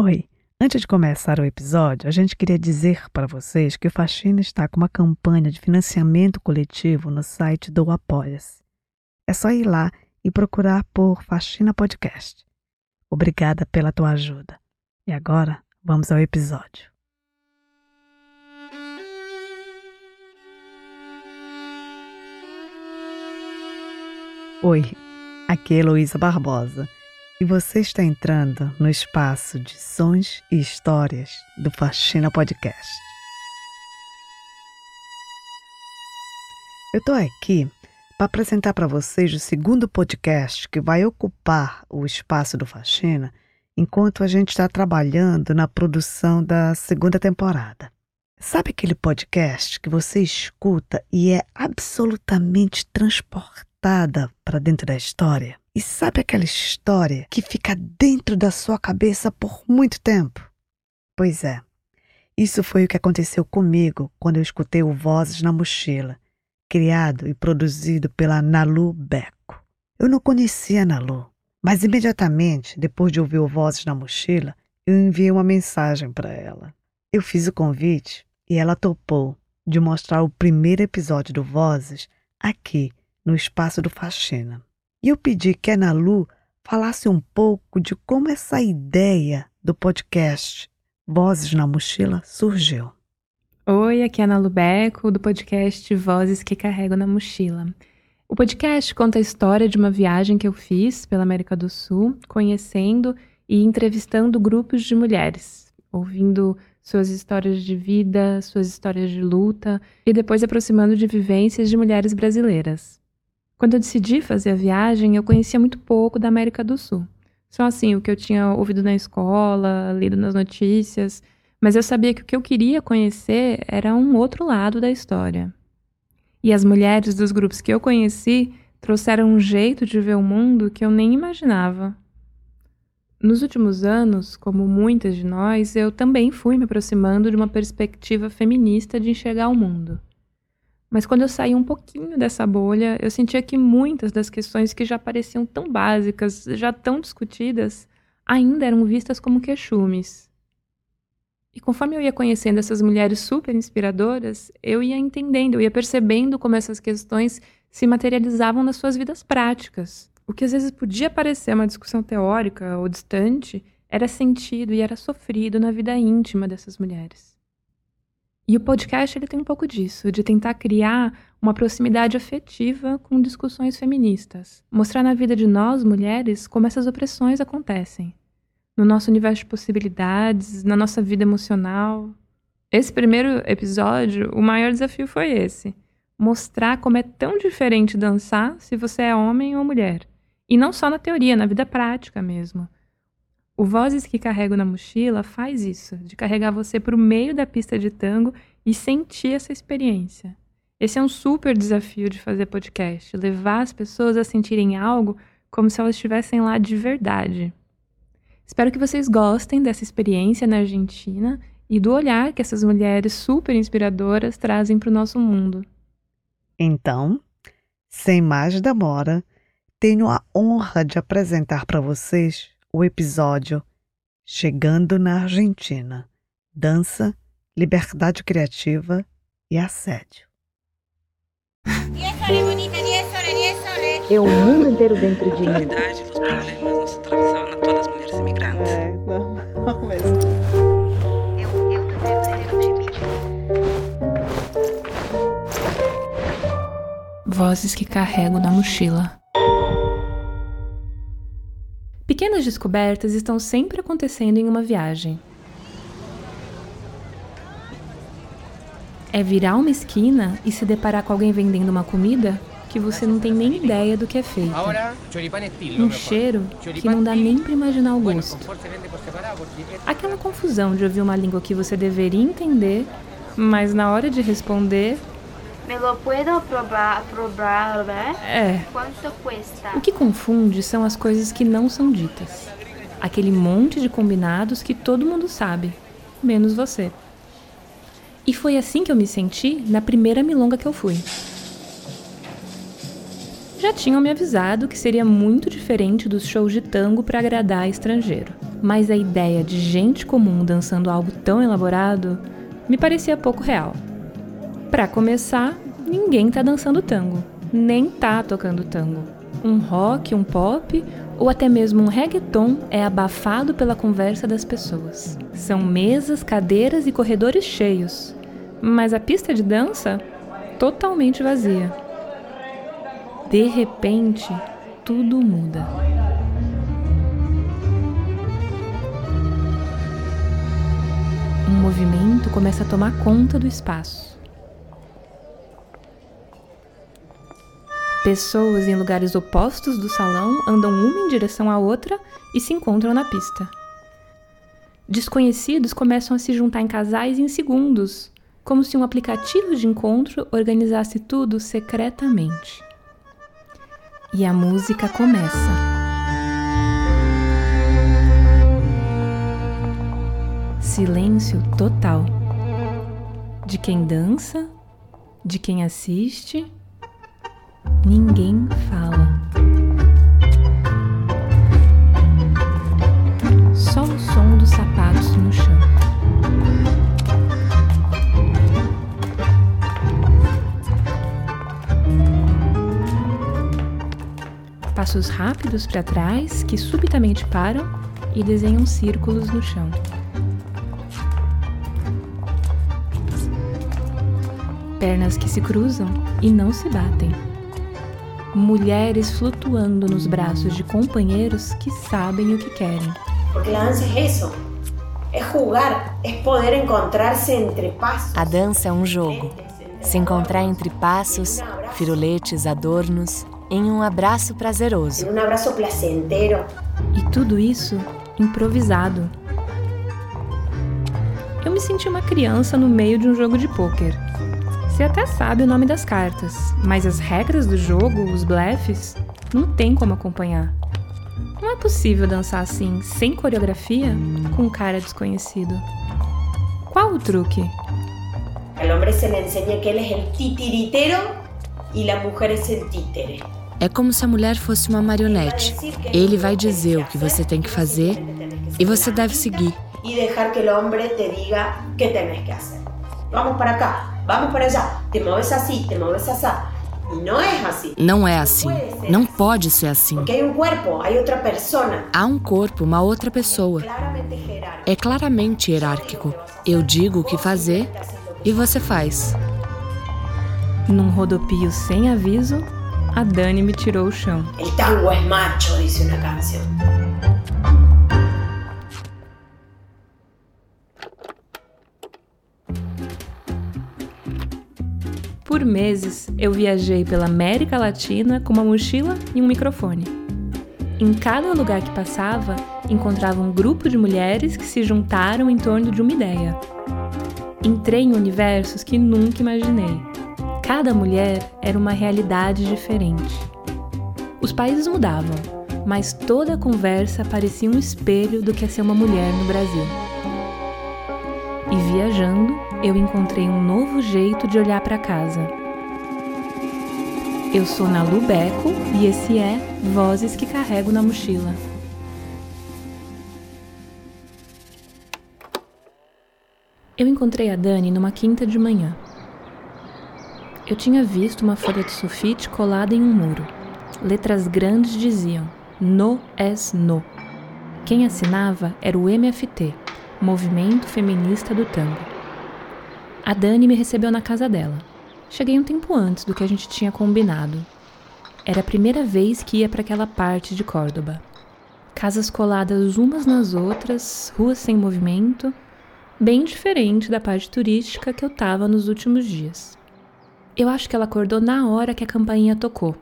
Oi, antes de começar o episódio, a gente queria dizer para vocês que o Faxina está com uma campanha de financiamento coletivo no site do Apoia-se. É só ir lá e procurar por Faxina Podcast. Obrigada pela tua ajuda. E agora, vamos ao episódio. Oi, aqui é Heloísa Barbosa e você está entrando no espaço de sons e histórias do Faxina Podcast. Eu estou aqui para apresentar para vocês o segundo podcast que vai ocupar o espaço do Faxina enquanto a gente está trabalhando na produção da segunda temporada. Sabe aquele podcast que você escuta e é absolutamente transportada para dentro da história? E sabe aquela história que fica dentro da sua cabeça por muito tempo? Pois é, isso foi o que aconteceu comigo quando eu escutei o Vozes na Mochila, criado e produzido pela Nalu Beco. Eu não conhecia a Nalu, mas imediatamente, depois de ouvir o Vozes na Mochila, eu enviei uma mensagem para ela. Eu fiz o convite e ela topou de mostrar o primeiro episódio do Vozes aqui no espaço do Faxina. E eu pedi que a Nalu falasse um pouco de como essa ideia do podcast Vozes na Mochila surgiu. Oi, aqui é a Ana Lubeco, do podcast Vozes que Carrego na Mochila. O podcast conta a história de uma viagem que eu fiz pela América do Sul, conhecendo e entrevistando grupos de mulheres, ouvindo suas histórias de vida, suas histórias de luta e depois aproximando de vivências de mulheres brasileiras. Quando eu decidi fazer a viagem, eu conhecia muito pouco da América do Sul. Só assim, o que eu tinha ouvido na escola, lido nas notícias, mas eu sabia que o que eu queria conhecer era um outro lado da história. E as mulheres dos grupos que eu conheci trouxeram um jeito de ver o mundo que eu nem imaginava. Nos últimos anos, como muitas de nós, eu também fui me aproximando de uma perspectiva feminista de enxergar o mundo. Mas quando eu saí um pouquinho dessa bolha, eu sentia que muitas das questões que já pareciam tão básicas, já tão discutidas, ainda eram vistas como queixumes. E conforme eu ia conhecendo essas mulheres super inspiradoras, eu ia entendendo, eu ia percebendo como essas questões se materializavam nas suas vidas práticas. O que às vezes podia parecer uma discussão teórica ou distante, era sentido e era sofrido na vida íntima dessas mulheres. E o podcast ele tem um pouco disso, de tentar criar uma proximidade afetiva com discussões feministas. Mostrar na vida de nós, mulheres, como essas opressões acontecem. No nosso universo de possibilidades, na nossa vida emocional. Esse primeiro episódio, o maior desafio foi esse. Mostrar como é tão diferente dançar se você é homem ou mulher. E não só na teoria, na vida prática mesmo. O Vozes que Carrego na Mochila faz isso, de carregar você para o meio da pista de tango e sentir essa experiência. Esse é um super desafio de fazer podcast, levar as pessoas a sentirem algo como se elas estivessem lá de verdade. Espero que vocês gostem dessa experiência na Argentina e do olhar que essas mulheres super inspiradoras trazem para o nosso mundo. Então, sem mais demora, tenho a honra de apresentar para vocês o episódio Chegando na Argentina: Dança, Liberdade Criativa e Assédio. É o mundo inteiro dentro de mim. realidade, os problemas nos atravessaram a todas as mulheres imigrantes. É, não, não mesmo. Vozes que carrego na mochila. Pequenas descobertas estão sempre acontecendo em uma viagem. É virar uma esquina e se deparar com alguém vendendo uma comida que você não tem nem ideia do que é feita. Um cheiro que não dá nem para imaginar o gosto. Aquela confusão de ouvir uma língua que você deveria entender, mas na hora de responder, Me lo puedo probar, probar, né? é. Quanto cuesta? O que confunde são as coisas que não são ditas. Aquele monte de combinados que todo mundo sabe, menos você. E foi assim que eu me senti na primeira milonga que eu fui. Já tinham me avisado que seria muito diferente dos shows de tango para agradar estrangeiro. mas a ideia de gente comum dançando algo tão elaborado me parecia pouco real. Para começar, ninguém tá dançando tango, nem tá tocando tango. Um rock, um pop ou até mesmo um reggaeton é abafado pela conversa das pessoas. São mesas, cadeiras e corredores cheios, mas a pista de dança totalmente vazia. De repente, tudo muda. Um movimento começa a tomar conta do espaço. Pessoas em lugares opostos do salão andam uma em direção à outra e se encontram na pista. Desconhecidos começam a se juntar em casais em segundos, como se um aplicativo de encontro organizasse tudo secretamente. E a música começa. Silêncio total. De quem dança, de quem assiste Ninguém fala. Só o som dos sapatos no chão. Passos rápidos para trás que subitamente param e desenham círculos no chão. Pernas que se cruzam e não se batem mulheres flutuando nos braços de companheiros que sabem o que querem. Porque a dança é isso. É jogar, é poder encontrar-se entre passos. A dança é um jogo. Se encontrar entre passos, firuletes, adornos, em um abraço prazeroso. Um abraço placentero. E tudo isso improvisado. Eu me senti uma criança no meio de um jogo de pôquer. Você até sabe o nome das cartas, mas as regras do jogo, os blefes, não tem como acompanhar. Não é possível dançar assim, sem coreografia, com um cara desconhecido. Qual o truque? Al se le enseña que ele é o titiritero e a mulher é o títere. É como se a mulher fosse uma marionete. Ele vai dizer o que você tem que fazer e você deve seguir. E deixar que o homem te diga o que tens que fazer. Vamos para cá vamos para allá, te moves assim, te moves assim. E não é assim. Não é assim. Não pode ser assim. Porque há um corpo, há outra pessoa. Há um corpo, uma outra pessoa. É claramente hierárquico. Eu digo o que fazer e você faz. Num rodopio sem aviso, a Dani me tirou o chão. El tango es macho, disse uma canção. Por meses, eu viajei pela América Latina com uma mochila e um microfone. Em cada lugar que passava, encontrava um grupo de mulheres que se juntaram em torno de uma ideia. Entrei em universos que nunca imaginei. Cada mulher era uma realidade diferente. Os países mudavam, mas toda a conversa parecia um espelho do que é ser uma mulher no Brasil. E viajando, eu encontrei um novo jeito de olhar para casa. Eu sou Nalu Beco e esse é Vozes que Carrego na Mochila. Eu encontrei a Dani numa quinta de manhã. Eu tinha visto uma folha de sulfite colada em um muro. Letras grandes diziam: No es no. Quem assinava era o MFT, Movimento Feminista do Tango. A Dani me recebeu na casa dela. Cheguei um tempo antes do que a gente tinha combinado. Era a primeira vez que ia para aquela parte de Córdoba. Casas coladas umas nas outras, ruas sem movimento, bem diferente da parte turística que eu estava nos últimos dias. Eu acho que ela acordou na hora que a campainha tocou.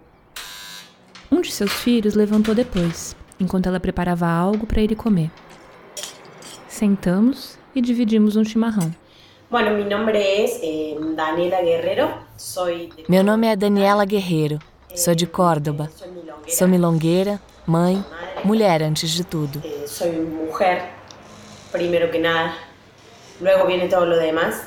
Um de seus filhos levantou depois, enquanto ela preparava algo para ele comer. Sentamos e dividimos um chimarrão. Bueno, mi nombre es eh, Daniela Guerrero. Soy de... Meu nome é Daniela Guerreiro. Sou de Córdoba. Sou milongueira, mãe, mulher antes de tudo. Eh, soy mujer, primero que nada. Luego viene todo lo demás.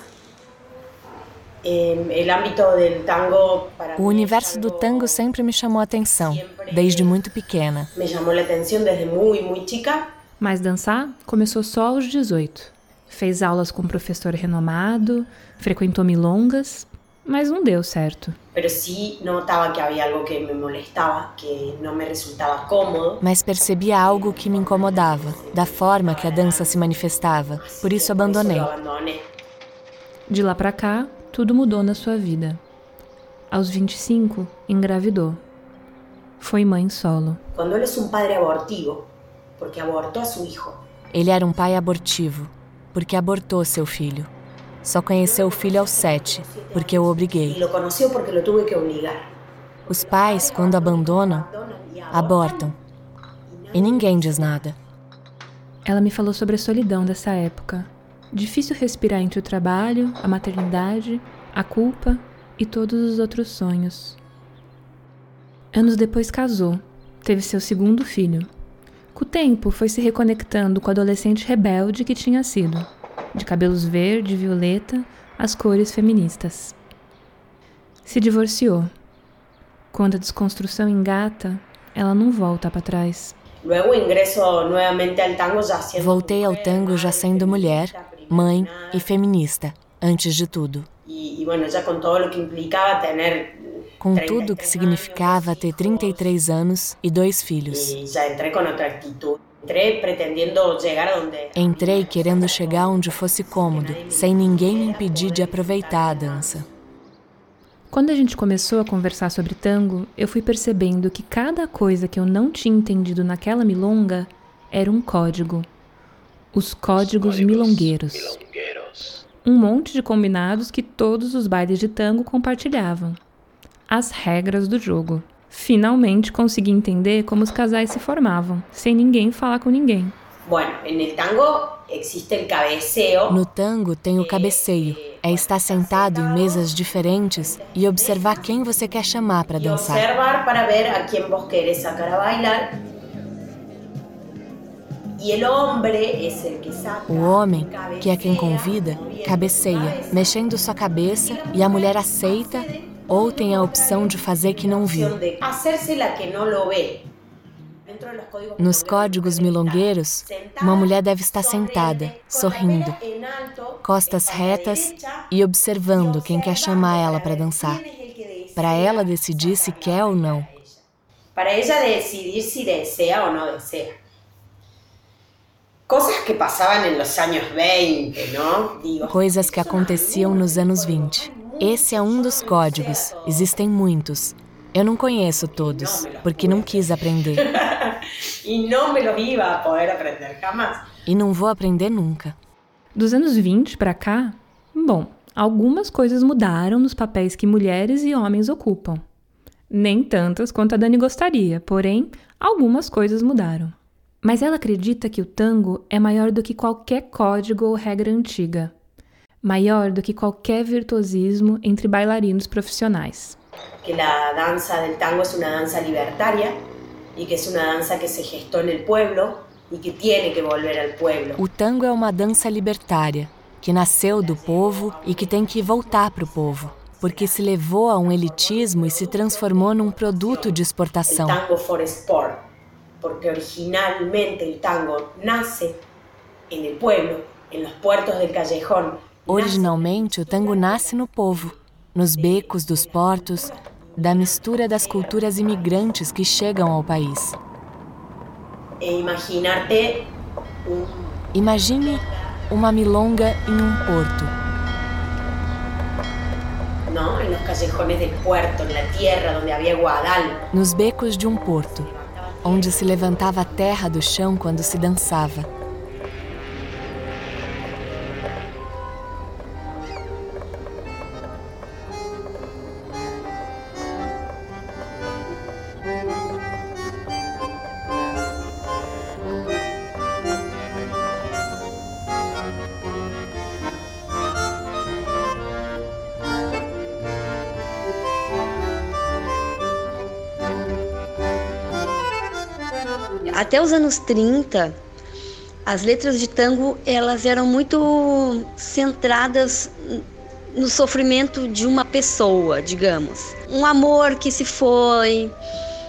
Eh, el ámbito del tango para O universo do tango sempre me chamou a atenção, desde muito pequena. Me chamou a atenção desde muito, muito chica. Mas dançar começou só aos 18. Fez aulas com um professor renomado, frequentou milongas, mas não deu certo. Pero sí notaba que había algo que me molestaba, que no me resultaba cómodo. Mas percebia algo que me incomodava, da forma que a dança se manifestava. Por isso abandonei. De lá para cá, tudo mudou na sua vida. Aos 25, engravidou. Foi mãe solo. Quando ele é um padre abortivo, porque abortou a seu filho. Ele era um pai abortivo, porque abortou seu filho. Só conheceu o filho aos sete, porque eu obriguei. E lo conheceu porque lo tuve que obrigar. Os pais, quando abandonam, abortam. E ninguém diz nada. Ela me falou sobre a solidão dessa época. Difícil respirar entre o trabalho, a maternidade, a culpa e todos os outros sonhos. Anos depois casou, teve seu segundo filho. Com o tempo, foi se reconectando com o adolescente rebelde que tinha sido, de cabelos verde e violeta, as cores feministas. Se divorciou. Quando a desconstrução engata, ela não volta para trás. Voltei ao tango já sendo mulher, mãe e feminista, antes de tudo. Com tudo que significava ter 33 anos e dois filhos. Entrei querendo chegar onde fosse cômodo, sem ninguém me impedir de aproveitar a dança. Quando a gente começou a conversar sobre tango, eu fui percebendo que cada coisa que eu não tinha entendido naquela milonga era um código. Os códigos, códigos milongueiros. milongueiros. Um monte de combinados que todos os bailes de tango compartilhavam. As regras do jogo. Finalmente consegui entender como os casais se formavam, sem ninguém falar com ninguém. No tango tem o cabeceio. É estar sentado em mesas diferentes e observar quem você quer chamar para dançar. Observar para ver a quem vos querés sacar a bailar. O homem, que é quem convida, cabeceia, mexendo sua cabeça e a mulher aceita ou tem a opção de fazer que não viu. Nos códigos milongueiros, uma mulher deve estar sentada, sorrindo, costas retas e observando quem quer chamar ela para dançar, para ela decidir se quer ou não. Para ela decidir se deseja ou não deseja. Coisas que passavam nos anos 20, não? Coisas que aconteciam nos anos 20. Esse é um dos códigos. Existem muitos. Eu não conheço todos, porque não quis aprender. e não me lo iba a poder aprender jamais. E não vou aprender nunca. Dos anos 20 para cá, bom, algumas coisas mudaram nos papéis que mulheres e homens ocupam. Nem tantas quanto a Dani gostaria, porém, algumas coisas mudaram. Mas ela acredita que o tango é maior do que qualquer código ou regra antiga maior do que qualquer virtuosismo entre bailarinos profissionais. Que a dança do tango é uma dança libertária e que é uma dança que se gestou no pueblo e que tem que volver ao pueblo. O tango é uma dança libertária que nasceu do povo e que tem que voltar para o povo, porque se levou a um elitismo e se transformou num produto de exportação. O tango for sport, porque originalmente o tango nasce no pueblo, em los puertos del callejón, Originalmente, o tango nasce no povo, nos becos dos portos, da mistura das culturas imigrantes que chegam ao país. Imagine uma milonga em um porto. Nos becos de um porto, onde se levantava a terra do chão quando se dançava. Até os anos 30, as letras de tango elas eram muito centradas no sofrimento de uma pessoa, digamos. Um amor que se foi,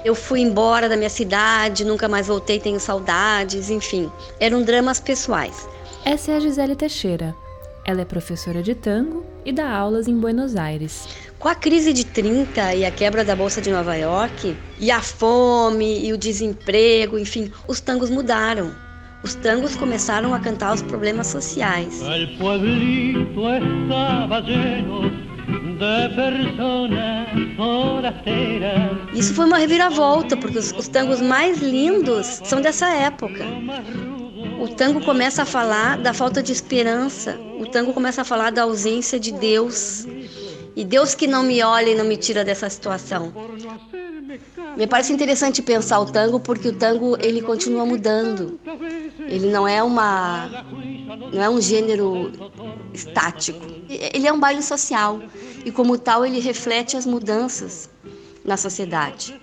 Eu fui embora da minha cidade, nunca mais voltei, tenho saudades, enfim. Eram dramas pessoais. Essa é a Gisele Teixeira. Ela é professora de tango e dá aulas em Buenos Aires. Com a crise de 30 e a quebra da Bolsa de Nova York, e a fome e o desemprego, enfim, os tangos mudaram. Os tangos começaram a cantar os problemas sociais. Isso foi uma reviravolta, porque os, os tangos mais lindos são dessa época. O tango começa a falar da falta de esperança, o tango começa a falar da ausência de Deus. E Deus que não me olha e não me tira dessa situação. Me parece interessante pensar o tango porque o tango ele continua mudando. Ele não é uma não é um gênero estático. Ele é um baile social e como tal ele reflete as mudanças na sociedade.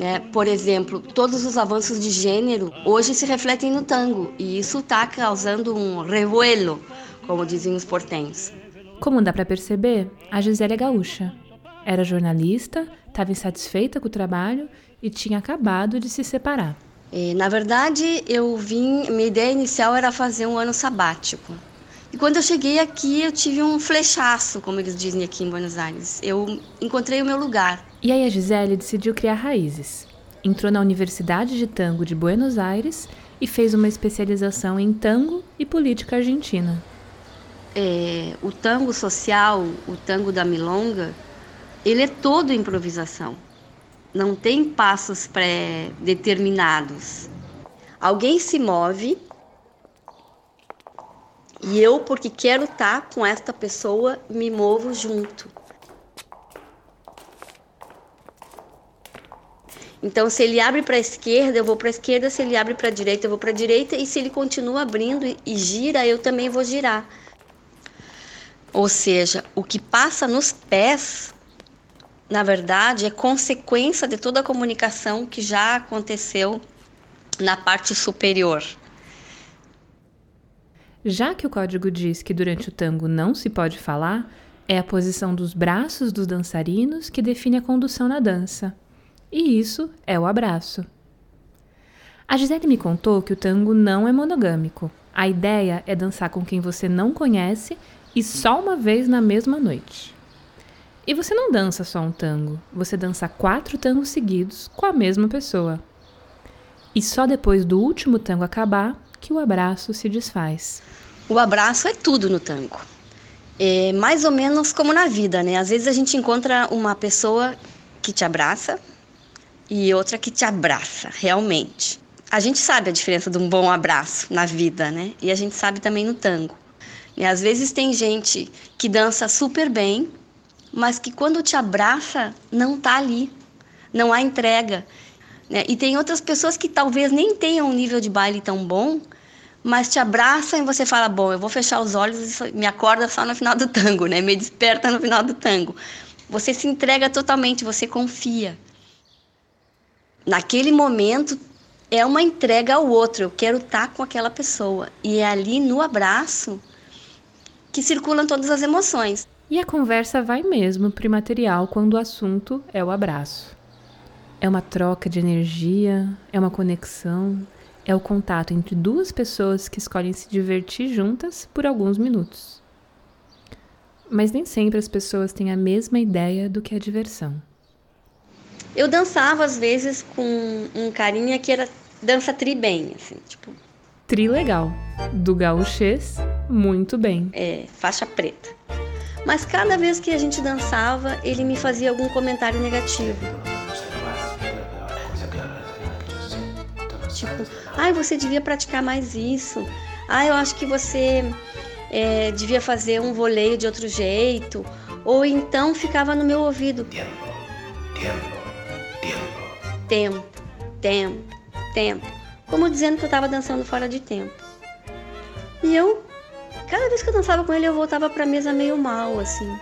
É, por exemplo, todos os avanços de gênero hoje se refletem no tango e isso está causando um revuelo, como dizem os portenhos. Como dá para perceber, a Gisele é gaúcha. Era jornalista, estava insatisfeita com o trabalho e tinha acabado de se separar. É, na verdade, eu vim, minha ideia inicial era fazer um ano sabático. E quando eu cheguei aqui, eu tive um flechaço, como eles dizem aqui em Buenos Aires. Eu encontrei o meu lugar. E aí a Gisele decidiu criar raízes. Entrou na Universidade de Tango de Buenos Aires e fez uma especialização em tango e política argentina é, o tango social, o tango da milonga, ele é todo improvisação. Não tem passos pré-determinados. Alguém se move e eu, porque quero estar com esta pessoa, me movo junto. Então, se ele abre para a esquerda, eu vou para a esquerda, se ele abre para a direita, eu vou para a direita, e se ele continua abrindo e gira, eu também vou girar. Ou seja, o que passa nos pés, na verdade, é consequência de toda a comunicação que já aconteceu na parte superior. Já que o código diz que durante o tango não se pode falar, é a posição dos braços dos dançarinos que define a condução na dança. E isso é o abraço. A Gisele me contou que o tango não é monogâmico. A ideia é dançar com quem você não conhece e só uma vez na mesma noite. E você não dança só um tango, você dança quatro tangos seguidos com a mesma pessoa. E só depois do último tango acabar que o abraço se desfaz. O abraço é tudo no tango. É mais ou menos como na vida, né? Às vezes a gente encontra uma pessoa que te abraça e outra que te abraça, realmente. A gente sabe a diferença de um bom abraço na vida, né? E a gente sabe também no tango. E às vezes tem gente que dança super bem, mas que quando te abraça não tá ali, não há entrega. Né? E tem outras pessoas que talvez nem tenham um nível de baile tão bom, mas te abraçam e você fala: bom, eu vou fechar os olhos e me acorda só no final do tango, né? Me desperta no final do tango. Você se entrega totalmente, você confia. Naquele momento é uma entrega ao outro. Eu quero estar com aquela pessoa e é ali no abraço que circulam todas as emoções. E a conversa vai mesmo para o material quando o assunto é o abraço. É uma troca de energia, é uma conexão, é o contato entre duas pessoas que escolhem se divertir juntas por alguns minutos. Mas nem sempre as pessoas têm a mesma ideia do que é diversão. Eu dançava às vezes com um carinha que era dança tri bem, assim, tipo. Tri legal. Do gauchês muito bem. É, faixa preta. Mas cada vez que a gente dançava, ele me fazia algum comentário negativo. Tipo, ai, você devia praticar mais isso. Ah, eu acho que você é, devia fazer um voleio de outro jeito. Ou então ficava no meu ouvido. Tempo, tempo, tempo. Tempo, tempo, tempo. Como dizendo que eu estava dançando fora de tempo. E eu Cada vez que eu dançava com ele, eu voltava pra mesa meio mal, assim.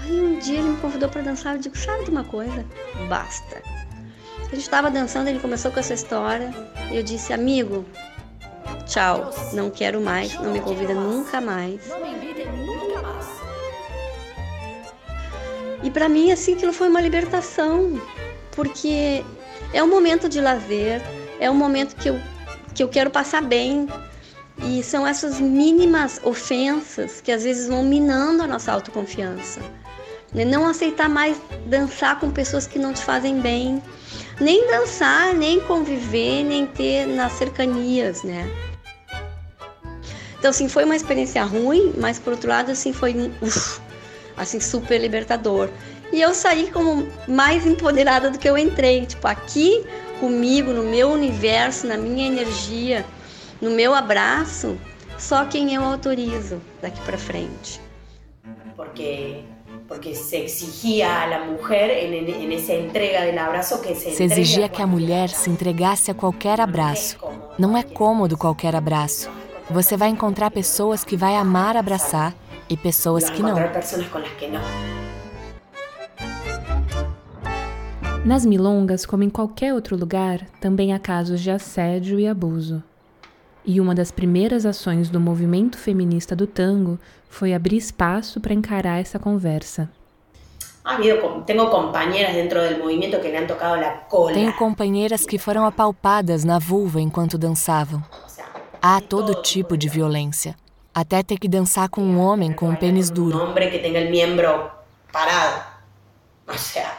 Aí um dia ele me convidou para dançar, eu digo, sabe de uma coisa? Basta. A gente estava dançando, ele começou com essa história, e eu disse, amigo, tchau, não quero mais, não me convida nunca mais. E para mim, assim, aquilo foi uma libertação, porque é um momento de lazer, é um momento que eu, que eu quero passar bem. E são essas mínimas ofensas que às vezes vão minando a nossa autoconfiança. Né? Não aceitar mais dançar com pessoas que não te fazem bem, nem dançar, nem conviver, nem ter nas cercanias, né? Então, assim, foi uma experiência ruim, mas por outro lado, assim, foi uf, assim, super libertador. E eu saí como mais empoderada do que eu entrei. Tipo, aqui comigo, no meu universo, na minha energia, no meu abraço, só quem eu autorizo daqui para frente. Porque porque se exigia a la mujer en, en esa entrega del abrazo que se, se exigia que a mulher se entregasse a qualquer abraço. Não é cômodo qualquer abraço. Você vai encontrar pessoas que vai amar abraçar e pessoas que não. Nas milongas, como em qualquer outro lugar, também há casos de assédio e abuso. E uma das primeiras ações do movimento feminista do tango foi abrir espaço para encarar essa conversa. Tenho companheiras dentro do movimento que lhe han tocado a cola. Tenho companheiras que foram apalpadas na vulva enquanto dançavam. Há todo tipo de violência. Até ter que dançar com um homem com um pênis duro. Um homem que tenha o membro parado. Ou seja,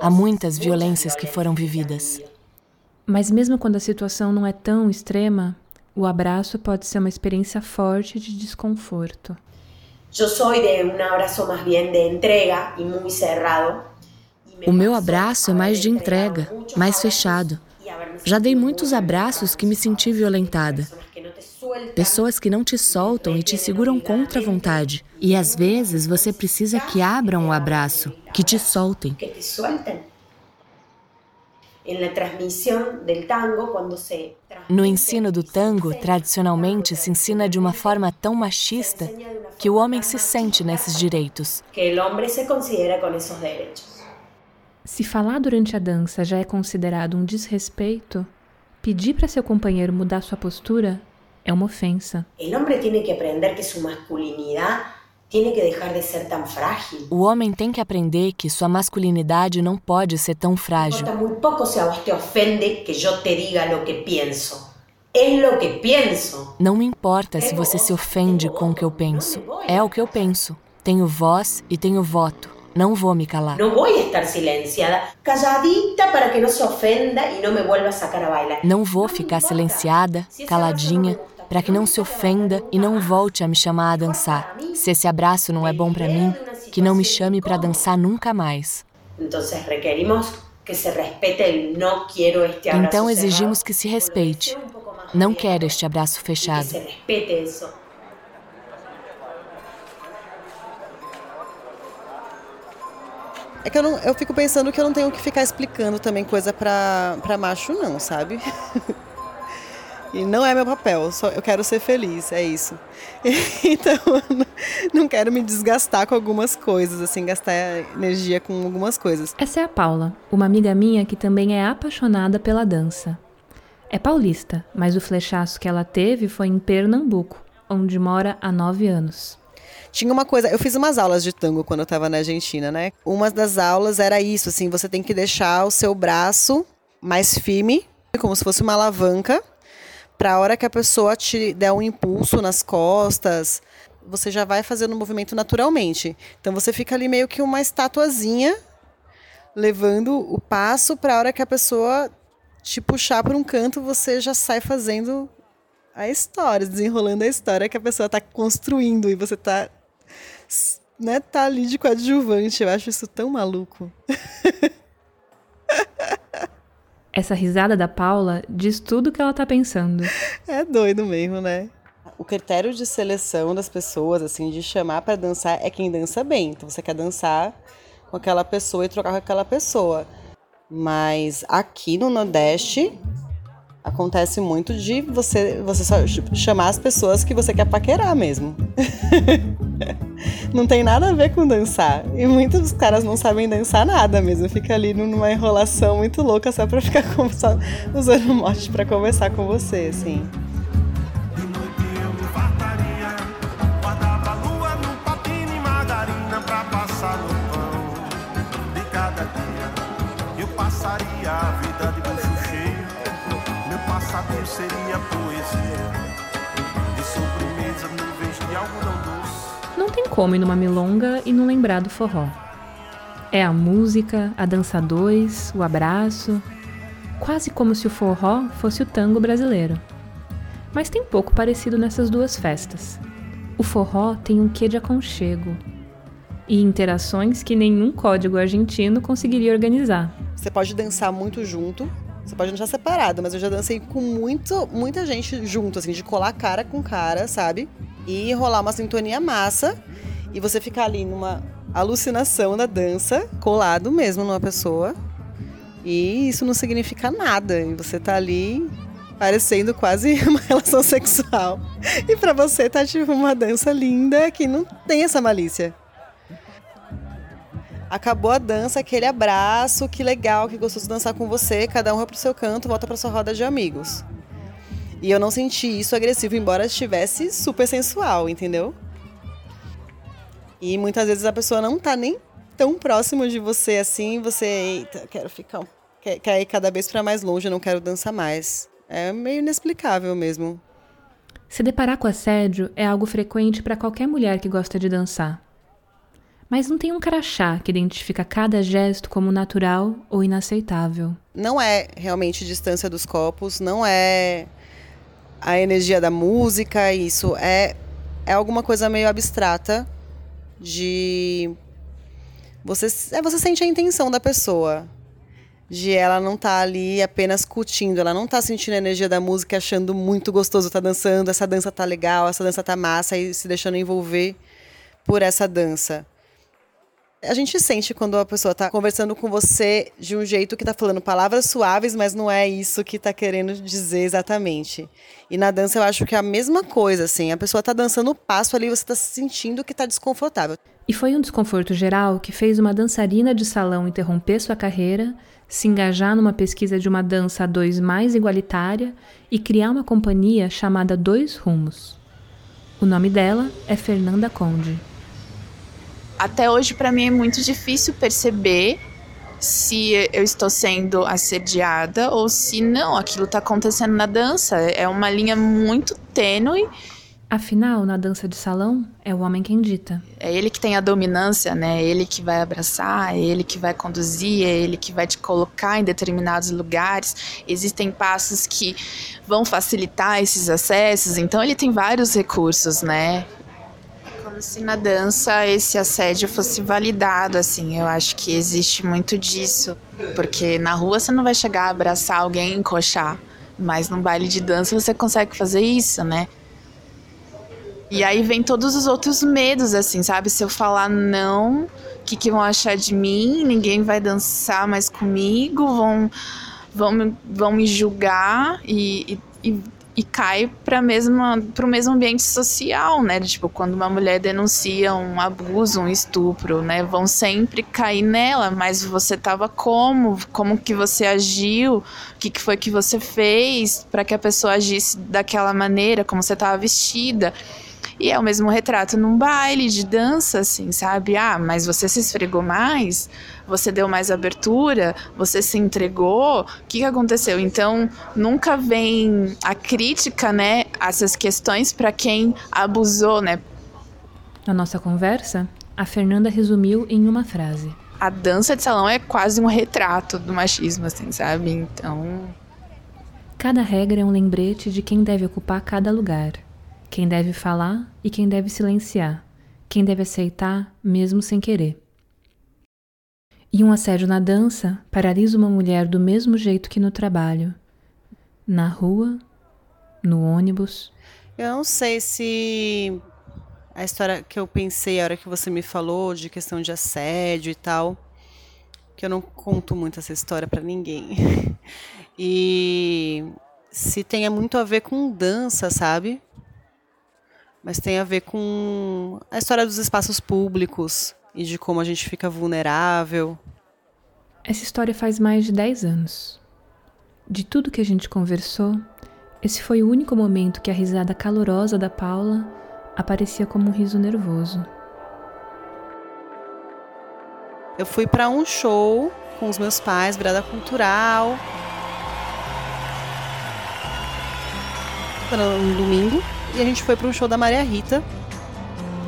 há muitas violências que foram vividas. Mas mesmo quando a situação não é tão extrema, o abraço pode ser uma experiência forte de desconforto. Eu sou de um abraço mais bem de entrega e muito cerrado. O meu abraço é mais de entrega, mais fechado. Já dei muitos abraços que me senti violentada. Pessoas que não te soltam e te seguram contra a vontade. E às vezes você precisa que abram o abraço, que te soltem. No ensino do tango, tradicionalmente se ensina de uma forma tão machista que o homem se sente nesses direitos. Se falar durante a dança já é considerado um desrespeito, pedir para seu companheiro mudar sua postura é uma ofensa. O homem tem que aprender que sua masculinidade tem que deixar de ser tão frágil. O homem tem que aprender que sua masculinidade não pode ser tão frágil. Importa muito pouco se a você te ofende que eu te diga o que penso. É o que penso. Não me importa se você se ofende com o que eu penso. É o que eu penso. Tenho voz e tenho voto. Não vou me calar. Não vou estar silenciada, calladita para que não se ofenda e não me vuelva a sacar a bailar. Não vou ficar silenciada, caladinha, para que não se ofenda e não volte a me chamar a dançar. Se esse abraço não é bom para mim, que não me chame para dançar nunca mais. Então exigimos que se respeite. Não quero este abraço fechado. É que eu, não, eu fico pensando que eu não tenho que ficar explicando também coisa pra, pra macho, não, sabe? E não é meu papel, só eu quero ser feliz, é isso. Então, não quero me desgastar com algumas coisas, assim, gastar energia com algumas coisas. Essa é a Paula, uma amiga minha que também é apaixonada pela dança. É paulista, mas o flechaço que ela teve foi em Pernambuco, onde mora há nove anos. Tinha uma coisa, eu fiz umas aulas de tango quando eu estava na Argentina, né? Uma das aulas era isso, assim, você tem que deixar o seu braço mais firme, como se fosse uma alavanca, para a hora que a pessoa te der um impulso nas costas, você já vai fazendo o movimento naturalmente. Então você fica ali meio que uma estatuazinha levando o passo para a hora que a pessoa te puxar para um canto, você já sai fazendo a história, desenrolando a história que a pessoa está construindo e você está né, tá ali de coadjuvante. Eu acho isso tão maluco. Essa risada da Paula diz tudo o que ela tá pensando. É doido mesmo, né? O critério de seleção das pessoas, assim, de chamar para dançar é quem dança bem. Então você quer dançar com aquela pessoa e trocar com aquela pessoa. Mas aqui no Nordeste acontece muito de você você só chamar as pessoas que você quer paquerar mesmo. não tem nada a ver com dançar. E muitos caras não sabem dançar nada mesmo. Fica ali numa enrolação muito louca só pra ficar só usando mote pra conversar com você, assim. Seria poesia. De sobremesa, nuvens de algodão doce. Não tem como ir numa milonga e não lembrar do forró. É a música, a dança dois, o abraço, quase como se o forró fosse o tango brasileiro. Mas tem pouco parecido nessas duas festas. O forró tem um quê de aconchego e interações que nenhum código argentino conseguiria organizar. Você pode dançar muito junto, você pode dançar separado, mas eu já dancei com muito, muita gente junto, assim, de colar cara com cara, sabe? E rolar uma sintonia massa e você ficar ali numa alucinação da dança, colado mesmo numa pessoa. E isso não significa nada. E você tá ali parecendo quase uma relação sexual. E para você tá tipo uma dança linda que não tem essa malícia. Acabou a dança, aquele abraço, que legal, que gostoso dançar com você, cada um vai pro seu canto, volta pra sua roda de amigos. E eu não senti isso agressivo, embora estivesse super sensual, entendeu? E muitas vezes a pessoa não tá nem tão próximo de você assim, você, eita, quero ficar, quer, quer ir cada vez para mais longe, não quero dançar mais. É meio inexplicável mesmo. Se deparar com assédio é algo frequente para qualquer mulher que gosta de dançar. Mas não tem um crachá que identifica cada gesto como natural ou inaceitável. Não é realmente distância dos copos, não é a energia da música, isso é é alguma coisa meio abstrata de você é você sente a intenção da pessoa de ela não tá ali apenas curtindo, ela não tá sentindo a energia da música, achando muito gostoso tá dançando, essa dança tá legal, essa dança tá massa e se deixando envolver por essa dança. A gente sente quando a pessoa tá conversando com você de um jeito que tá falando palavras suaves, mas não é isso que tá querendo dizer exatamente. E na dança eu acho que é a mesma coisa, assim. A pessoa tá dançando o passo ali, você tá sentindo que tá desconfortável. E foi um desconforto geral que fez uma dançarina de salão interromper sua carreira, se engajar numa pesquisa de uma dança a dois mais igualitária e criar uma companhia chamada Dois Rumos. O nome dela é Fernanda Conde. Até hoje, para mim, é muito difícil perceber se eu estou sendo assediada ou se não, aquilo está acontecendo na dança. É uma linha muito tênue. Afinal, na dança de salão, é o homem quem dita. É ele que tem a dominância, né? É ele que vai abraçar, é ele que vai conduzir, é ele que vai te colocar em determinados lugares. Existem passos que vão facilitar esses acessos, então ele tem vários recursos, né? Se na dança esse assédio fosse validado, assim. Eu acho que existe muito disso. Porque na rua você não vai chegar a abraçar alguém e encoxar. Mas num baile de dança você consegue fazer isso, né? E aí vem todos os outros medos, assim, sabe? Se eu falar não, o que, que vão achar de mim? Ninguém vai dançar mais comigo, vão, vão, vão me julgar e, e, e e cai para o mesmo ambiente social, né? Tipo, quando uma mulher denuncia um abuso, um estupro, né? Vão sempre cair nela, mas você tava como? Como que você agiu? O que, que foi que você fez para que a pessoa agisse daquela maneira? Como você tava vestida? E é o mesmo retrato num baile de dança, assim, sabe? Ah, mas você se esfregou mais? Você deu mais abertura? Você se entregou? O que, que aconteceu? Então, nunca vem a crítica, né, essas questões para quem abusou, né? Na nossa conversa, a Fernanda resumiu em uma frase. A dança de salão é quase um retrato do machismo, assim, sabe? Então. Cada regra é um lembrete de quem deve ocupar cada lugar quem deve falar e quem deve silenciar, quem deve aceitar mesmo sem querer. E um assédio na dança paralisa uma mulher do mesmo jeito que no trabalho, na rua, no ônibus. Eu não sei se a história que eu pensei a hora que você me falou de questão de assédio e tal, que eu não conto muito essa história para ninguém. e se tenha muito a ver com dança, sabe? Mas tem a ver com a história dos espaços públicos e de como a gente fica vulnerável. Essa história faz mais de 10 anos. De tudo que a gente conversou, esse foi o único momento que a risada calorosa da Paula aparecia como um riso nervoso. Eu fui para um show com os meus pais, virada cultural. era um domingo, e a gente foi para um show da Maria Rita.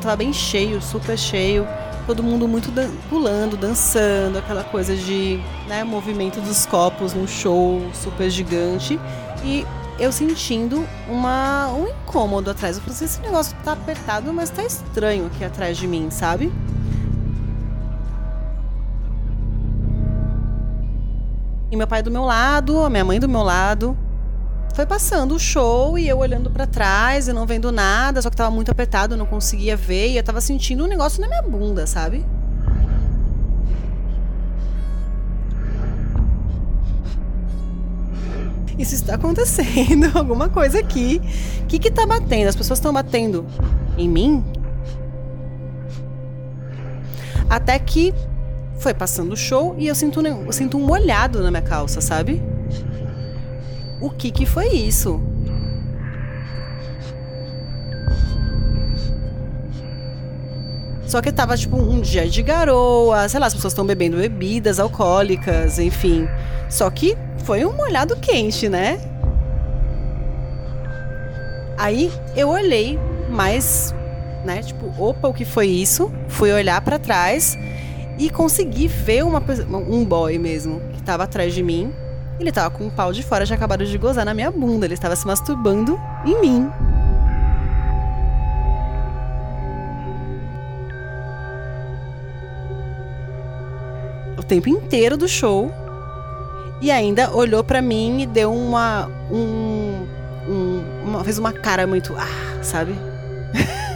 Tava bem cheio, super cheio. Todo mundo muito dan pulando, dançando, aquela coisa de né, movimento dos copos num show super gigante. E eu sentindo uma, um incômodo atrás. Eu falei assim, esse negócio tá apertado, mas tá estranho aqui atrás de mim, sabe? E meu pai do meu lado, a minha mãe do meu lado. Foi passando o show e eu olhando para trás e não vendo nada, só que tava muito apertado, não conseguia ver e eu tava sentindo um negócio na minha bunda, sabe? Isso está acontecendo, alguma coisa aqui. O que que tá batendo? As pessoas estão batendo em mim? Até que foi passando o show e eu sinto, eu sinto um molhado na minha calça, sabe? O que que foi isso? Só que tava tipo um dia de garoa, sei lá, as pessoas estão bebendo bebidas alcoólicas, enfim. Só que foi um molhado quente, né? Aí eu olhei mais, né, tipo, opa, o que foi isso? Fui olhar para trás e consegui ver uma, um boy mesmo que tava atrás de mim. Ele tava com um pau de fora, já acabaram de gozar na minha bunda. Ele estava se masturbando em mim. O tempo inteiro do show. E ainda olhou para mim e deu uma. Um, um, uma, fez uma cara muito. Ah, sabe?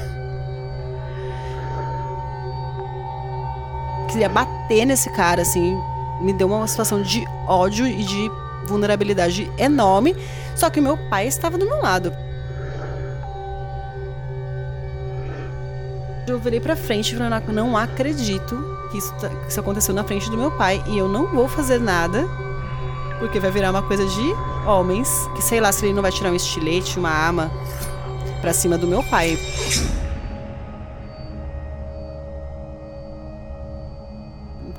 queria bater nesse cara, assim. Me deu uma situação de ódio e de vulnerabilidade enorme. Só que meu pai estava do meu lado. Eu virei pra frente e falei, não acredito que isso, tá, que isso aconteceu na frente do meu pai. E eu não vou fazer nada. Porque vai virar uma coisa de homens. Que sei lá se ele não vai tirar um estilete, uma arma pra cima do meu pai.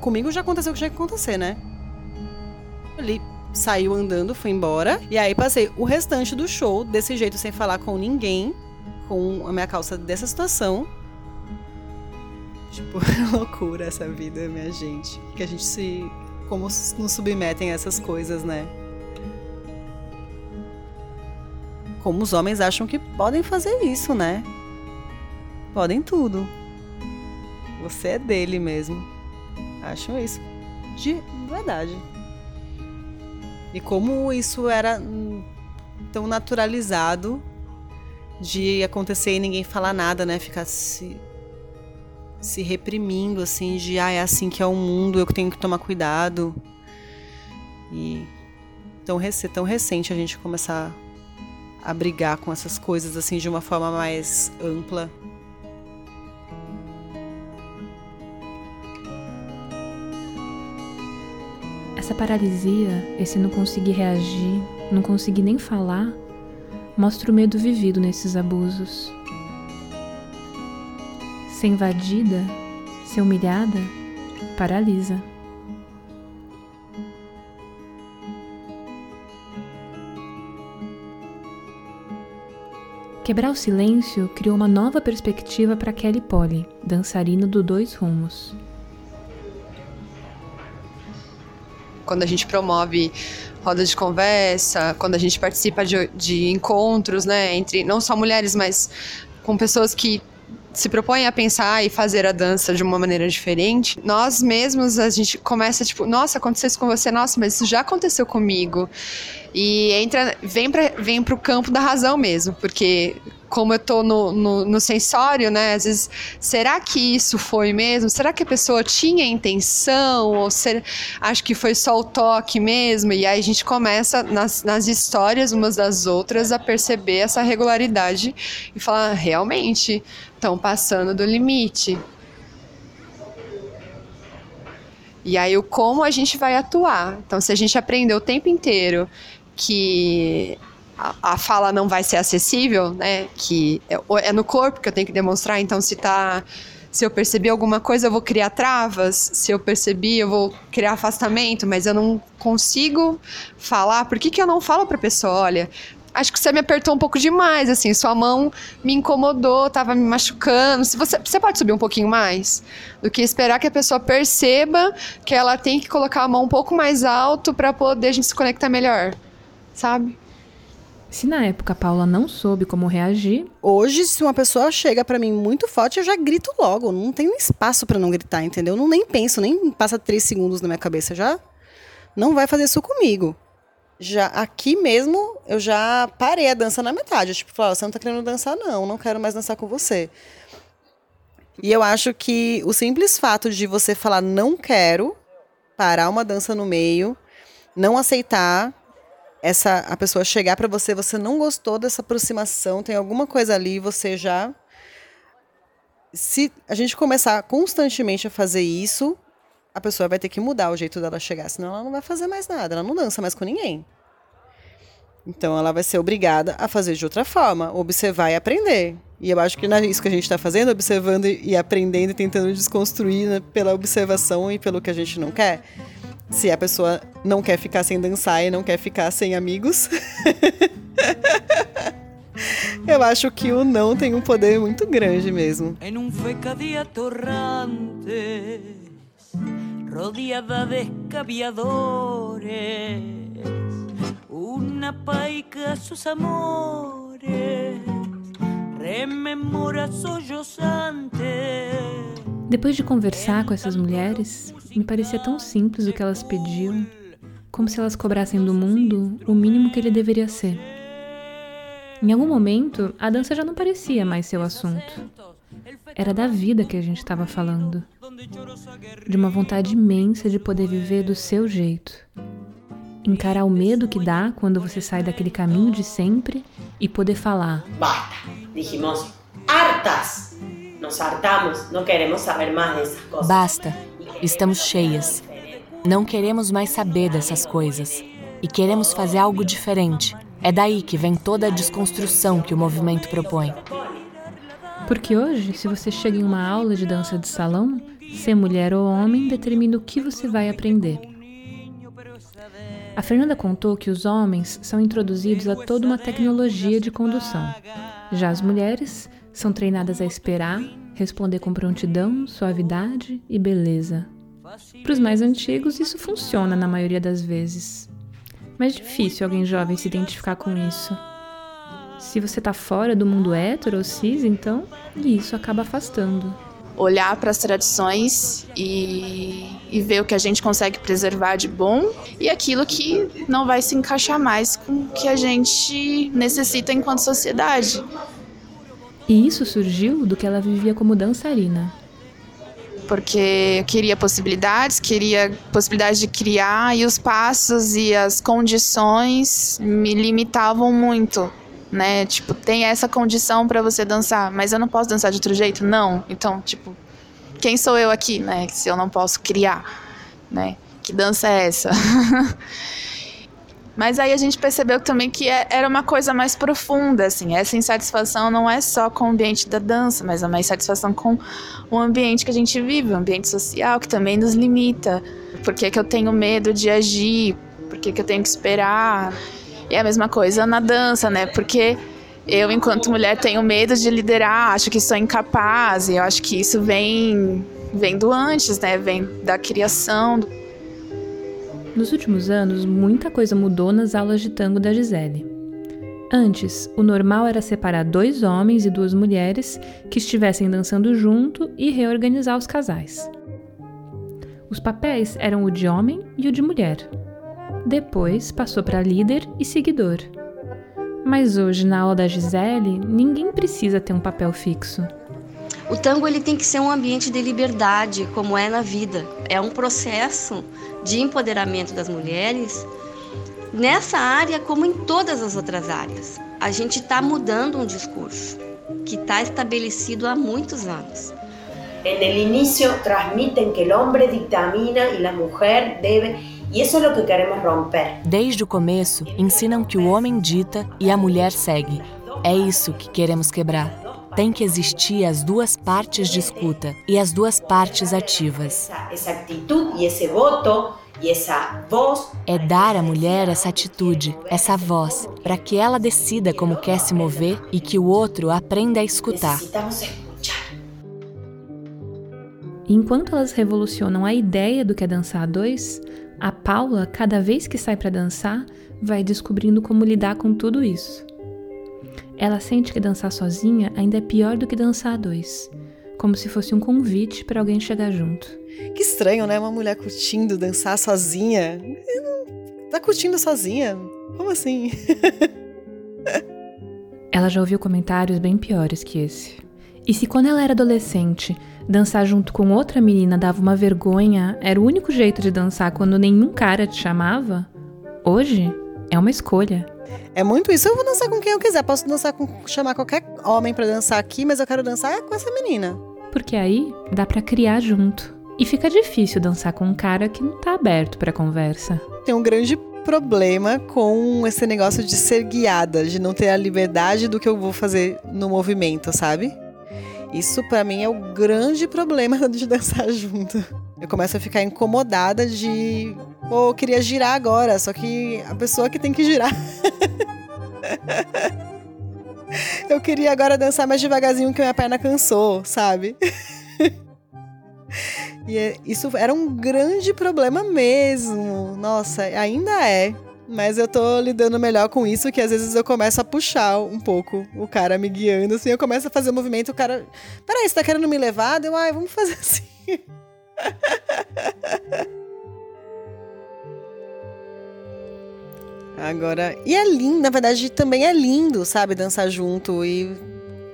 Comigo já aconteceu o que tinha que acontecer, né? Ele saiu andando, foi embora. E aí passei o restante do show desse jeito, sem falar com ninguém, com a minha calça dessa situação. Tipo, loucura essa vida, minha gente. Que a gente se. Como nos submetem a essas coisas, né? Como os homens acham que podem fazer isso, né? Podem tudo. Você é dele mesmo. Acham isso de verdade. E como isso era tão naturalizado de acontecer e ninguém falar nada, né? Ficar se, se reprimindo, assim, de ah, é assim que é o mundo, eu tenho que tomar cuidado. E tão, rec tão recente a gente começar a brigar com essas coisas, assim, de uma forma mais ampla. Essa paralisia, esse não conseguir reagir, não conseguir nem falar, mostra o medo vivido nesses abusos. Ser invadida, ser humilhada, paralisa. Quebrar o silêncio criou uma nova perspectiva para Kelly Polly, dançarina do Dois Rumos. Quando a gente promove rodas de conversa, quando a gente participa de, de encontros, né, entre não só mulheres, mas com pessoas que se propõem a pensar e fazer a dança de uma maneira diferente, nós mesmos a gente começa tipo, nossa, aconteceu isso com você, nossa, mas isso já aconteceu comigo. E entra, vem para vem pro campo da razão mesmo, porque como eu tô no, no, no, sensório, né? Às vezes, será que isso foi mesmo? Será que a pessoa tinha intenção? Ou ser, acho que foi só o toque mesmo? E aí a gente começa nas, nas histórias umas das outras a perceber essa regularidade e falar, realmente, estão passando do limite. E aí o como a gente vai atuar. Então, se a gente aprendeu o tempo inteiro que a, fala não vai ser acessível, né? Que é, é, no corpo que eu tenho que demonstrar, então se tá. Se eu perceber alguma coisa, eu vou criar travas. Se eu perceber, eu vou criar afastamento, mas eu não consigo falar. Por que, que eu não falo para a pessoa, olha, acho que você me apertou um pouco demais, assim, sua mão me incomodou, tava me machucando. Se você, você pode subir um pouquinho mais do que esperar que a pessoa perceba que ela tem que colocar a mão um pouco mais alto para poder a gente se conectar melhor, sabe? Se na época a Paula não soube como reagir, Hoje, se uma pessoa chega pra mim muito forte, eu já grito logo. Não tem espaço pra não gritar, entendeu? Não nem penso, nem passa três segundos na minha cabeça já. Não vai fazer isso comigo. Já aqui mesmo, eu já parei a dança na metade. Tipo, falar, você não tá querendo dançar, não. Não quero mais dançar com você. E eu acho que o simples fato de você falar não quero, parar uma dança no meio, não aceitar essa a pessoa chegar para você, você não gostou dessa aproximação, tem alguma coisa ali, você já se a gente começar constantemente a fazer isso, a pessoa vai ter que mudar o jeito dela chegar, senão ela não vai fazer mais nada, ela não dança mais com ninguém. Então ela vai ser obrigada a fazer de outra forma, observar e aprender. E eu acho que é isso que a gente está fazendo, observando e aprendendo e tentando desconstruir né, pela observação e pelo que a gente não quer. Se a pessoa não quer ficar sem dançar e não quer ficar sem amigos. eu acho que o não tem um poder muito grande mesmo. En un fecadía torrante, rodeada de escaviadores, una paica sus amores, rememora sollozante. Depois de conversar com essas mulheres, me parecia tão simples o que elas pediam, como se elas cobrassem do mundo o mínimo que ele deveria ser. Em algum momento, a dança já não parecia mais seu assunto. Era da vida que a gente estava falando. De uma vontade imensa de poder viver do seu jeito. Encarar o medo que dá quando você sai daquele caminho de sempre e poder falar: Basta, dijimos, hartas. Nos hartamos, no queremos saber más de esas cosas. Basta, estamos cheias. Não queremos mais saber dessas coisas. E queremos fazer algo diferente. É daí que vem toda a desconstrução que o movimento propõe. Porque hoje, se você chega em uma aula de dança de salão, ser mulher ou homem determina o que você vai aprender. A Fernanda contou que os homens são introduzidos a toda uma tecnologia de condução. Já as mulheres são treinadas a esperar, responder com prontidão, suavidade e beleza. Para os mais antigos, isso funciona na maioria das vezes. Mas difícil alguém jovem se identificar com isso. Se você está fora do mundo hétero ou cis, então isso acaba afastando. Olhar para as tradições e, e ver o que a gente consegue preservar de bom e aquilo que não vai se encaixar mais com o que a gente necessita enquanto sociedade. E isso surgiu do que ela vivia como dançarina. Porque eu queria possibilidades, queria possibilidade de criar e os passos e as condições me limitavam muito, né? Tipo, tem essa condição para você dançar, mas eu não posso dançar de outro jeito? Não. Então, tipo, quem sou eu aqui, né? Se eu não posso criar, né? Que dança é essa? Mas aí a gente percebeu também que era uma coisa mais profunda, assim. Essa insatisfação não é só com o ambiente da dança, mas é uma insatisfação com o ambiente que a gente vive, o ambiente social que também nos limita. Por que, que eu tenho medo de agir? Por que, que eu tenho que esperar? E é a mesma coisa na dança, né? Porque eu, enquanto mulher, tenho medo de liderar, acho que sou incapaz, e eu acho que isso vem, vem do antes, né? Vem da criação, nos últimos anos, muita coisa mudou nas aulas de tango da Gisele. Antes, o normal era separar dois homens e duas mulheres que estivessem dançando junto e reorganizar os casais. Os papéis eram o de homem e o de mulher. Depois passou para líder e seguidor. Mas hoje, na aula da Gisele, ninguém precisa ter um papel fixo. O tango ele tem que ser um ambiente de liberdade, como é na vida. É um processo de empoderamento das mulheres nessa área como em todas as outras áreas. A gente está mudando um discurso que está estabelecido há muitos anos. En el inicio transmiten que el hombre dictamina y la mujer debe, y eso es lo que queremos romper. Desde o começo, ensinam que o homem dita e a mulher segue. É isso que queremos quebrar. Tem que existir as duas partes de escuta e as duas partes ativas. Essa, essa atitude e esse voto É dar à mulher essa atitude, essa voz, para que ela decida como quer se mover e que o outro aprenda a escutar. Enquanto elas revolucionam a ideia do que é dançar a dois, a Paula, cada vez que sai para dançar, vai descobrindo como lidar com tudo isso. Ela sente que dançar sozinha ainda é pior do que dançar a dois, como se fosse um convite para alguém chegar junto. Que estranho, né? Uma mulher curtindo dançar sozinha. Tá curtindo sozinha? Como assim? ela já ouviu comentários bem piores que esse. E se quando ela era adolescente, dançar junto com outra menina dava uma vergonha, era o único jeito de dançar quando nenhum cara te chamava? Hoje é uma escolha. É muito isso. Eu vou dançar com quem eu quiser. Posso dançar com chamar qualquer homem para dançar aqui, mas eu quero dançar com essa menina. Porque aí dá para criar junto. E fica difícil dançar com um cara que não tá aberto para conversa. Tem um grande problema com esse negócio de ser guiada, de não ter a liberdade do que eu vou fazer no movimento, sabe? Isso para mim é o grande problema de dançar junto. Eu começo a ficar incomodada de, pô, eu queria girar agora, só que a pessoa que tem que girar. eu queria agora dançar mais devagarzinho que minha perna cansou, sabe? E é, isso era um grande problema mesmo. Nossa, ainda é. Mas eu tô lidando melhor com isso, que às vezes eu começo a puxar um pouco o cara me guiando, assim, eu começo a fazer o movimento, o cara. Peraí, você tá querendo me levar? Deu, ai, vamos fazer assim. Agora. E é lindo, na verdade, também é lindo, sabe, dançar junto. E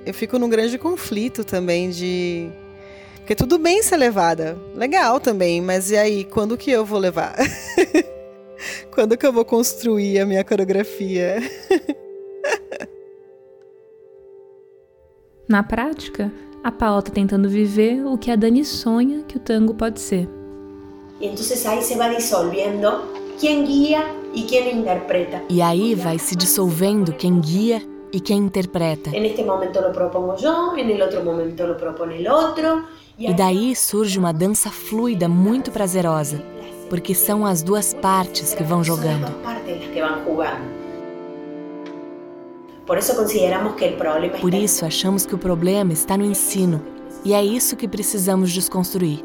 eu fico num grande conflito também de porque tudo bem ser levada. Legal também, mas e aí, quando que eu vou levar? quando que eu vou construir a minha coreografia? Na prática, a está tentando viver o que a Dani sonha que o tango pode ser. E então aí se vai dissolvendo quem guia e quem interpreta. E aí vai se dissolvendo quem guia e quem interpreta. En este momento lo propongo yo, en el otro momento lo propone el otro. E daí surge uma dança fluida muito prazerosa, porque são as duas partes que vão jogando. Por isso achamos que o problema está no ensino, e é isso que precisamos desconstruir.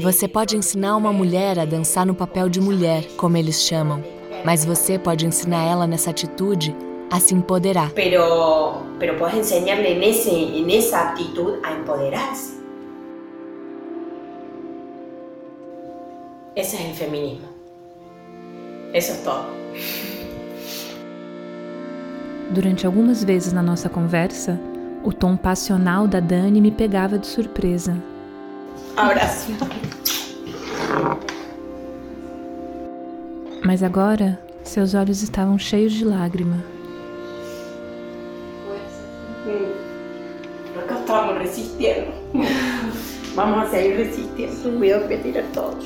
Você pode ensinar uma mulher a dançar no papel de mulher, como eles chamam, mas você pode ensinar ela nessa atitude a se empoderar. Pero, pero puedes enseñarle en, ese, en esa actitud a empoderarse. Ese es el feminismo. Eso es todo. Durante algumas vezes na nossa conversa, o tom passional da Dani me pegava de surpresa. Abraço. Mas agora, seus olhos estavam cheios de lágrima. Acá estamos resistiendo. Vamos a seguir resistiendo. Cuidado que tira todo.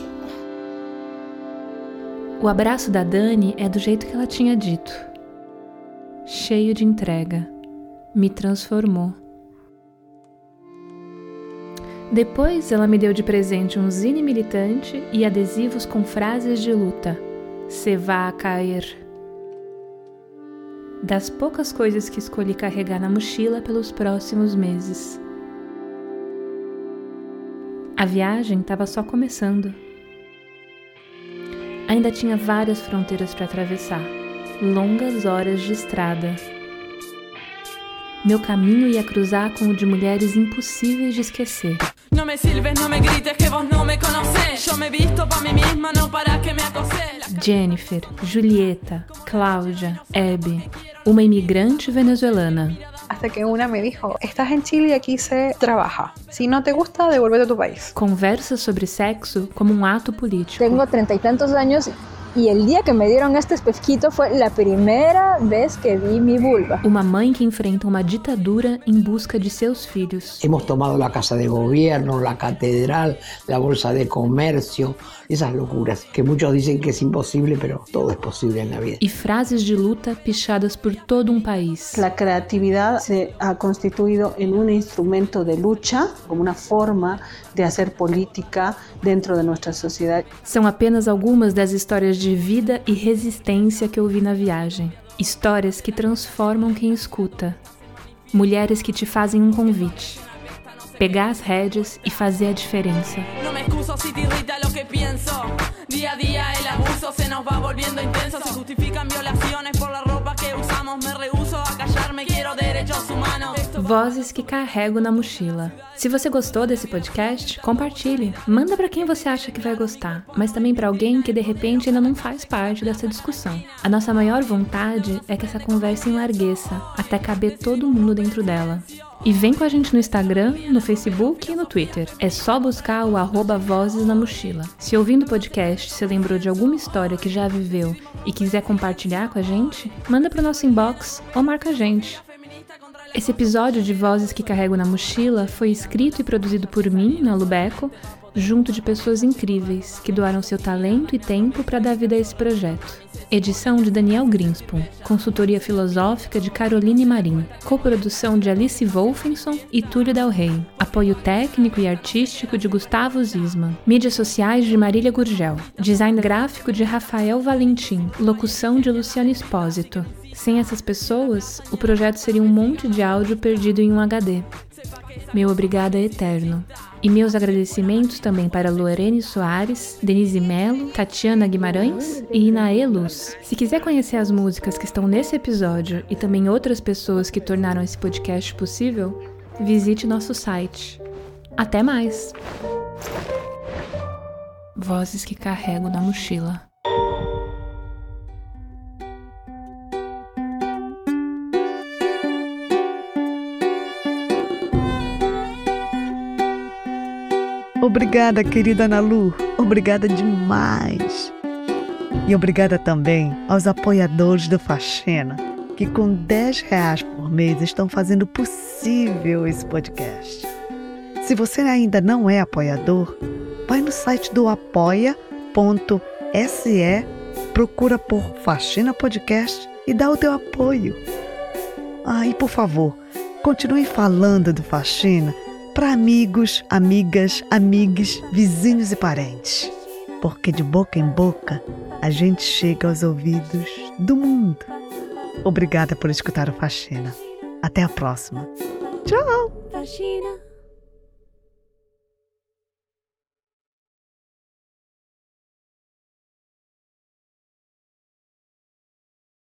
O abraço da Dani é do jeito que ela tinha dito. Cheio de entrega. Me transformou. Depois, ela me deu de presente um zine militante e adesivos com frases de luta. Se vá a cair das poucas coisas que escolhi carregar na mochila pelos próximos meses. A viagem estava só começando. Ainda tinha várias fronteiras para atravessar, longas horas de estrada. Meu caminho ia cruzar com o de mulheres impossíveis de esquecer. Não me silbes, não me grites que vos não me conheces. Eu me visto para mim mesma, não para que me acoses. Jennifer, Julieta, Cláudia, Abby, uma imigrante venezuelana. Hasta que una me dijo, estás en Chile y aquí se trabaja. Si no te gusta, devuélvete a tu país. Conversa sobre sexo como um ato político. Tengo treinta y tantos años y el día que me dieron este espejito fue la primera vez que vi mi vulva. Uma mãe que enfrenta uma ditadura em busca de seus filhos. Hemos tomado la casa de gobierno, la catedral, la bolsa de comercio, esas locuras que muchos dicen que es imposible, pero todo es posible en la vida. E frases de luta pichadas por todo um país. La creatividad se ha constituido en un instrumento de lucha, como una forma de hacer política dentro de nuestra sociedad. São apenas algumas das histórias de vida e resistência que eu vi na viagem. Histórias que transformam quem escuta. Mulheres que te fazem um convite. Pegar as rédeas e fazer a diferença. No me pienso. Día a día el abuso se nos va volviendo intenso. Se justifican violaciones por la ropa que usamos. Me rehuso a callarme, quiero derechos humanos. Vozes que carrego na mochila. Se você gostou desse podcast, compartilhe. Manda para quem você acha que vai gostar, mas também para alguém que de repente ainda não faz parte dessa discussão. A nossa maior vontade é que essa conversa enlargueça até caber todo mundo dentro dela. E vem com a gente no Instagram, no Facebook e no Twitter. É só buscar o arroba Vozes na Mochila. Se ouvindo o podcast você lembrou de alguma história que já viveu e quiser compartilhar com a gente, manda para o nosso inbox ou marca a gente. Esse episódio de Vozes que Carrego na Mochila foi escrito e produzido por mim, na Lubeco, junto de pessoas incríveis que doaram seu talento e tempo para dar vida a esse projeto. Edição de Daniel Greenspoon, consultoria filosófica de Caroline Marim, coprodução de Alice Wolfenson e Túlio Del Rey, apoio técnico e artístico de Gustavo Zisman, mídias sociais de Marília Gurgel, design gráfico de Rafael Valentim, locução de Luciano Espósito. Sem essas pessoas, o projeto seria um monte de áudio perdido em um HD. Meu obrigado é eterno. E meus agradecimentos também para Lorene Soares, Denise Melo, Tatiana Guimarães e Inaê Luz. Se quiser conhecer as músicas que estão nesse episódio e também outras pessoas que tornaram esse podcast possível, visite nosso site. Até mais! Vozes que carrego na mochila. Obrigada, querida Ana Lu. Obrigada demais. E obrigada também aos apoiadores do Faxina, que com 10 reais por mês estão fazendo possível esse podcast. Se você ainda não é apoiador, vai no site do apoia.se, procura por Faxina Podcast e dá o teu apoio. Ah, e por favor, continue falando do Faxina para amigos, amigas, amigues, vizinhos e parentes. Porque de boca em boca a gente chega aos ouvidos do mundo. Obrigada por escutar o Faxina. Até a próxima. Tchau!